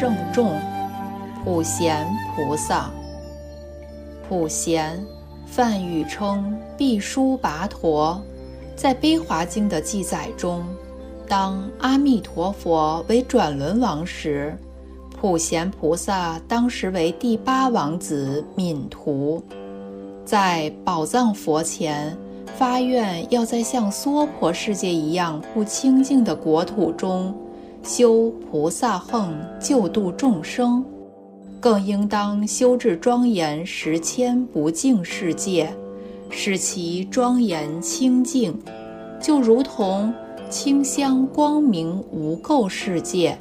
圣众，普贤菩萨。普贤，梵语称毕输跋陀，在《悲华经》的记载中，当阿弥陀佛为转轮王时，普贤菩萨当时为第八王子敏图，在宝藏佛前发愿，要在像娑婆世界一样不清净的国土中修菩萨行，救度众生。更应当修治庄严十千不净世界，使其庄严清净，就如同清香光明无垢世界。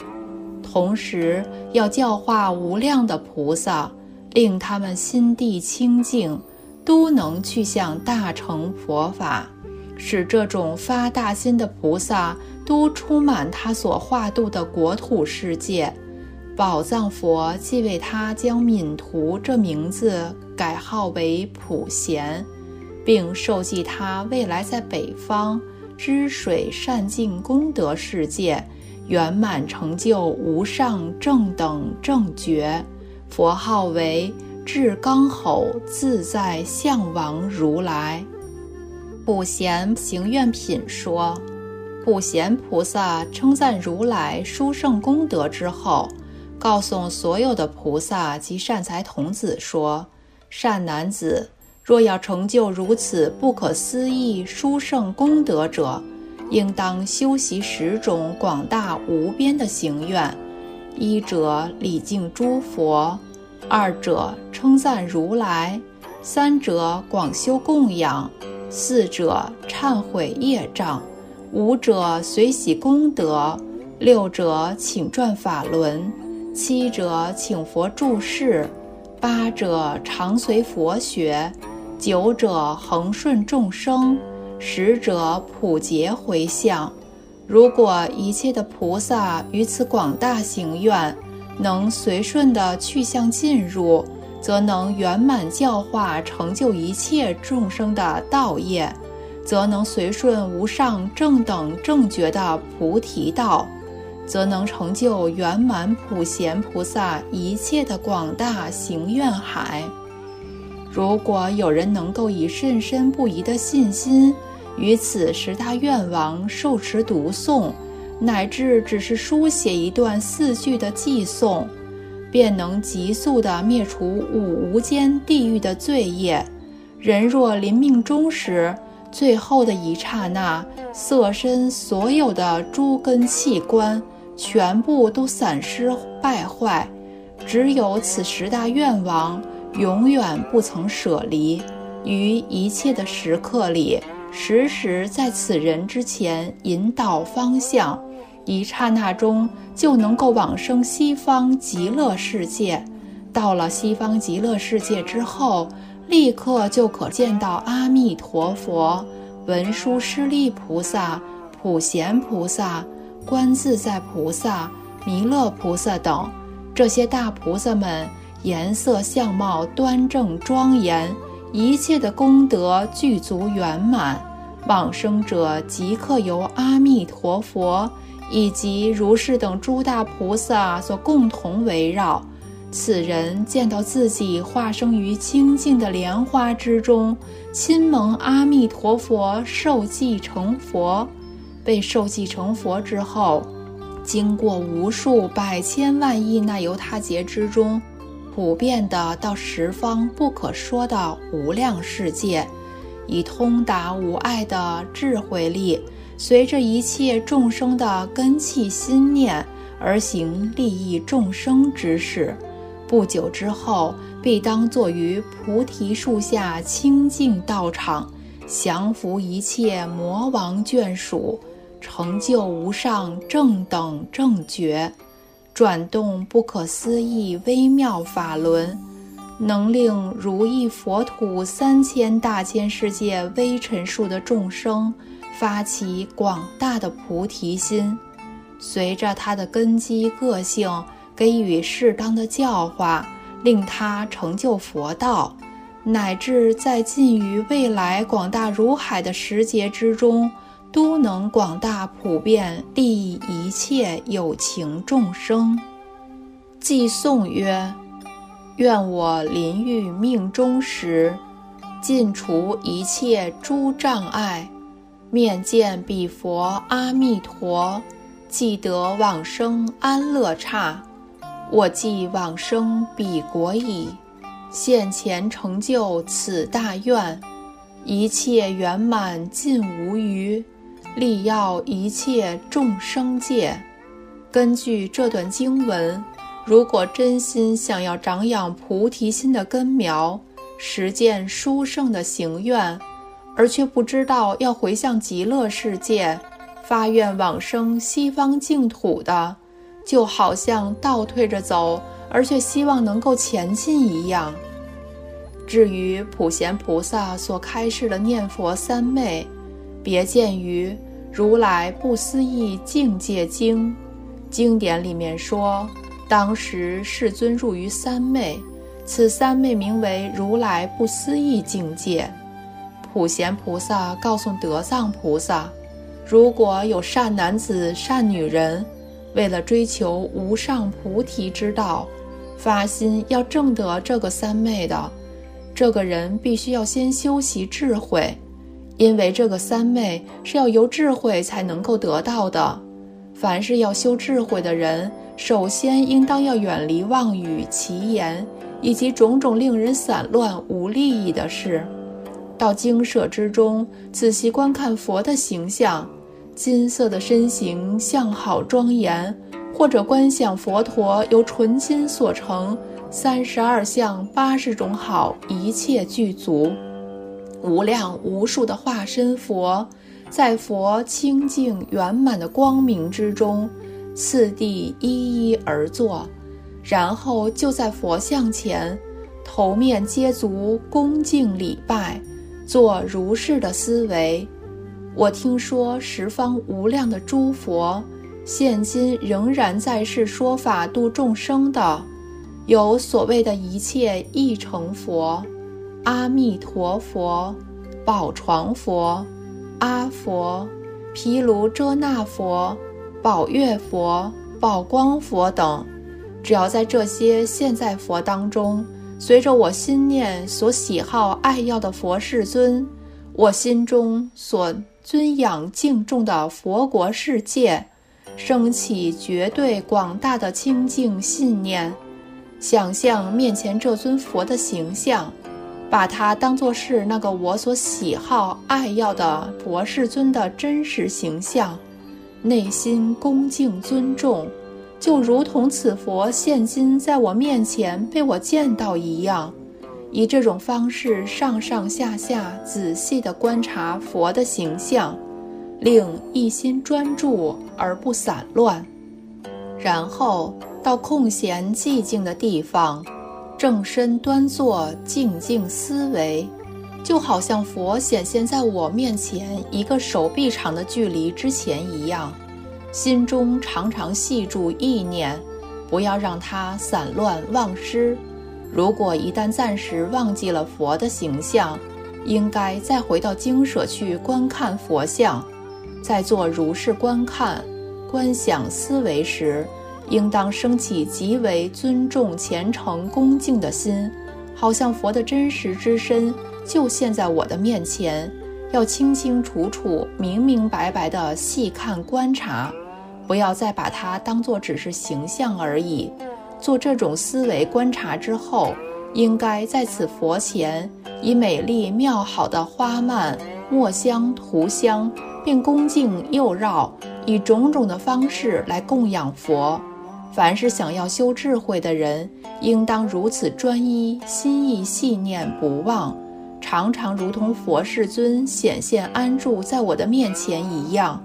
同时，要教化无量的菩萨，令他们心地清净，都能去向大乘佛法，使这种发大心的菩萨都充满他所化度的国土世界。宝藏佛即为他将敏图这名字改号为普贤，并授记他未来在北方知水善净功德世界圆满成就无上正等正觉，佛号为至刚吼自在相王如来。普贤行愿品说，普贤菩萨称赞如来殊胜功德之后。告诉所有的菩萨及善财童子说：“善男子，若要成就如此不可思议殊胜功德者，应当修习十种广大无边的行愿：一者礼敬诸佛，二者称赞如来，三者广修供养，四者忏悔业障，五者随喜功德，六者请转法轮。”七者请佛注释，八者常随佛学，九者恒顺众生，十者普结回向。如果一切的菩萨于此广大行愿，能随顺的去向进入，则能圆满教化成就一切众生的道业，则能随顺无上正等正觉的菩提道。则能成就圆满普贤菩萨一切的广大行愿海。如果有人能够以甚深不疑的信心，于此十大愿王受持读诵，乃至只是书写一段四句的寄诵，便能急速地灭除五无间地狱的罪业。人若临命终时，最后的一刹那，色身所有的诸根器官。全部都散失败坏，只有此十大愿王永远不曾舍离，于一切的时刻里，时时在此人之前引导方向，一刹那中就能够往生西方极乐世界。到了西方极乐世界之后，立刻就可见到阿弥陀佛、文殊师利菩萨、普贤菩萨。观自在菩萨、弥勒菩萨等这些大菩萨们，颜色相貌端正庄严，一切的功德具足圆满。往生者即刻由阿弥陀佛以及如是等诸大菩萨所共同围绕。此人见到自己化生于清净的莲花之中，亲蒙阿弥陀佛受记成佛。被受记成佛之后，经过无数百千万亿那由他劫之中，普遍的到十方不可说的无量世界，以通达无碍的智慧力，随着一切众生的根器心念而行利益众生之事。不久之后，必当坐于菩提树下清净道场，降服一切魔王眷属。成就无上正等正觉，转动不可思议微妙法轮，能令如意佛土三千大千世界微尘数的众生发起广大的菩提心。随着他的根基个性，给予适当的教化，令他成就佛道，乃至在近于未来广大如海的时节之中。都能广大普遍利益一切有情众生。寄颂曰：愿我临欲命终时，尽除一切诸障碍，面见彼佛阿弥陀，即得往生安乐刹。我既往生彼国矣，现前成就此大愿，一切圆满尽无余，利要一切众生界。根据这段经文，如果真心想要长养菩提心的根苗，实践殊胜的行愿，而却不知道要回向极乐世界，发愿往生西方净土的。就好像倒退着走，而却希望能够前进一样。至于普贤菩萨所开示的念佛三昧，别见于《如来不思议境界经》，经典里面说，当时世尊入于三昧，此三昧名为如来不思议境界。普贤菩萨告诉德藏菩萨，如果有善男子、善女人。为了追求无上菩提之道，发心要证得这个三昧的，这个人必须要先修习智慧，因为这个三昧是要由智慧才能够得到的。凡是要修智慧的人，首先应当要远离妄语、奇言以及种种令人散乱无利益的事，到精舍之中仔细观看佛的形象。金色的身形相好庄严，或者观想佛陀由纯金所成，三十二相八十种好，一切具足，无量无数的化身佛，在佛清净圆满的光明之中，次第一一而坐，然后就在佛像前，头面接足恭敬礼拜，做如是的思维。我听说十方无量的诸佛，现今仍然在世说法度众生的，有所谓的一切义成佛、阿弥陀佛、宝床佛、阿佛、毗卢遮那佛、宝月佛、宝光佛等，只要在这些现在佛当中，随着我心念所喜好爱要的佛世尊，我心中所。尊仰敬重的佛国世界，升起绝对广大的清净信念，想象面前这尊佛的形象，把它当作是那个我所喜好爱要的佛世尊的真实形象，内心恭敬尊重，就如同此佛现今在我面前被我见到一样。以这种方式上上下下仔细地观察佛的形象，令一心专注而不散乱，然后到空闲寂静的地方，正身端坐，静静思维，就好像佛显现在我面前一个手臂长的距离之前一样，心中常常系住意念，不要让它散乱忘失。如果一旦暂时忘记了佛的形象，应该再回到精舍去观看佛像，在做如是观看、观想、思维时，应当升起极为尊重、虔诚、恭敬的心，好像佛的真实之身就现在我的面前，要清清楚楚、明明白白地细看观察，不要再把它当作只是形象而已。做这种思维观察之后，应该在此佛前以美丽妙好的花蔓、墨香、涂香，并恭敬右绕，以种种的方式来供养佛。凡是想要修智慧的人，应当如此专一，心意细念不忘，常常如同佛世尊显现安住在我的面前一样。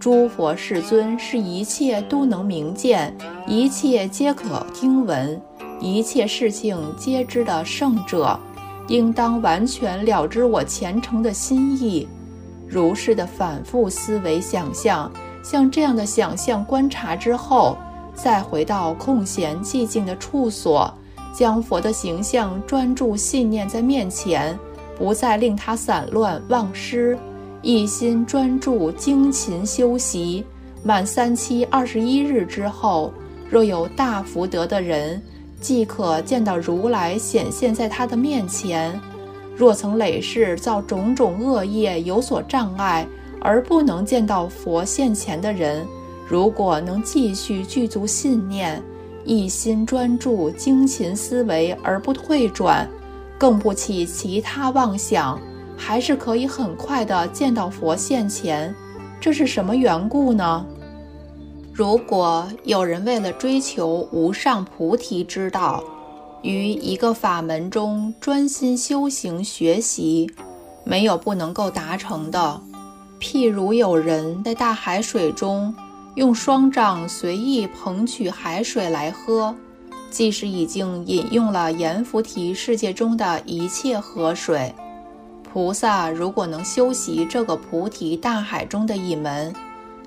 诸佛世尊是一切都能明见，一切皆可听闻，一切事情皆知的圣者，应当完全了知我虔诚的心意。如是的反复思维想象，像这样的想象观察之后，再回到空闲寂静的处所，将佛的形象专注信念在面前，不再令它散乱忘失。一心专注精勤修习，满三七二十一日之后，若有大福德的人，即可见到如来显现在他的面前。若曾累世造种种恶业有所障碍，而不能见到佛现前的人，如果能继续具足信念，一心专注精勤思维而不退转，更不起其他妄想。还是可以很快的见到佛现前，这是什么缘故呢？如果有人为了追求无上菩提之道，于一个法门中专心修行学习，没有不能够达成的。譬如有人在大海水中用双掌随意捧取海水来喝，即使已经饮用了阎浮提世界中的一切河水。菩萨如果能修习这个菩提大海中的一门，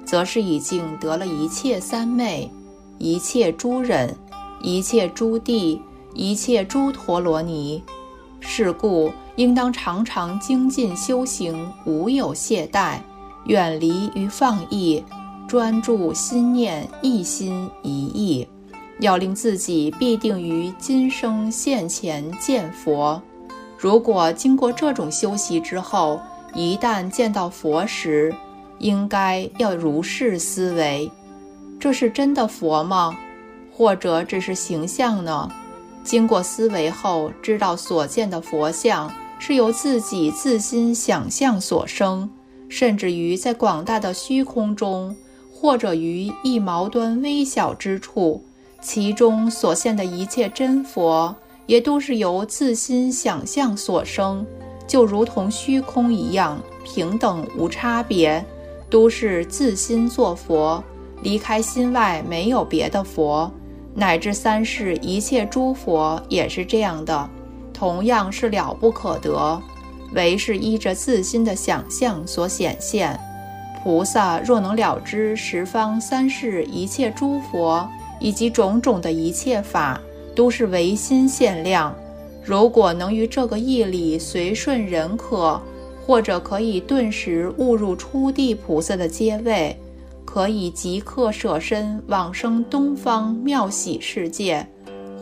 则是已经得了一切三昧、一切诸忍、一切诸地、一切诸陀罗尼。是故应当常常精进修行，无有懈怠，远离于放逸，专注心念，一心一意，要令自己必定于今生现前见佛。如果经过这种修习之后，一旦见到佛时，应该要如是思维：这是真的佛吗？或者只是形象呢？经过思维后，知道所见的佛像是由自己自心想象所生，甚至于在广大的虚空中，或者于一毛端微小之处，其中所现的一切真佛。也都是由自心想象所生，就如同虚空一样，平等无差别，都是自心作佛，离开心外没有别的佛，乃至三世一切诸佛也是这样的，同样是了不可得，唯是依着自心的想象所显现。菩萨若能了知十方三世一切诸佛以及种种的一切法。都是唯心限量。如果能于这个义理随顺人可，或者可以顿时误入初地菩萨的阶位，可以即刻舍身往生东方妙喜世界，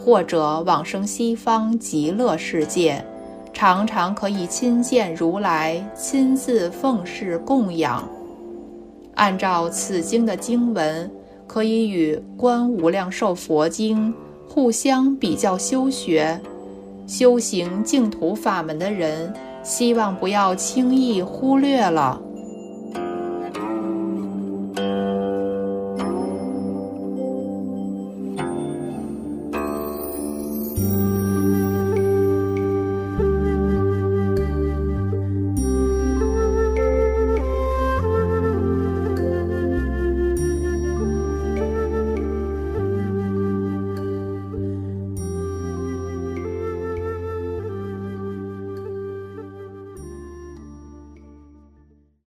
或者往生西方极乐世界，常常可以亲见如来，亲自奉侍供养。按照此经的经文，可以与《观无量寿佛经》。互相比较修学、修行净土法门的人，希望不要轻易忽略了。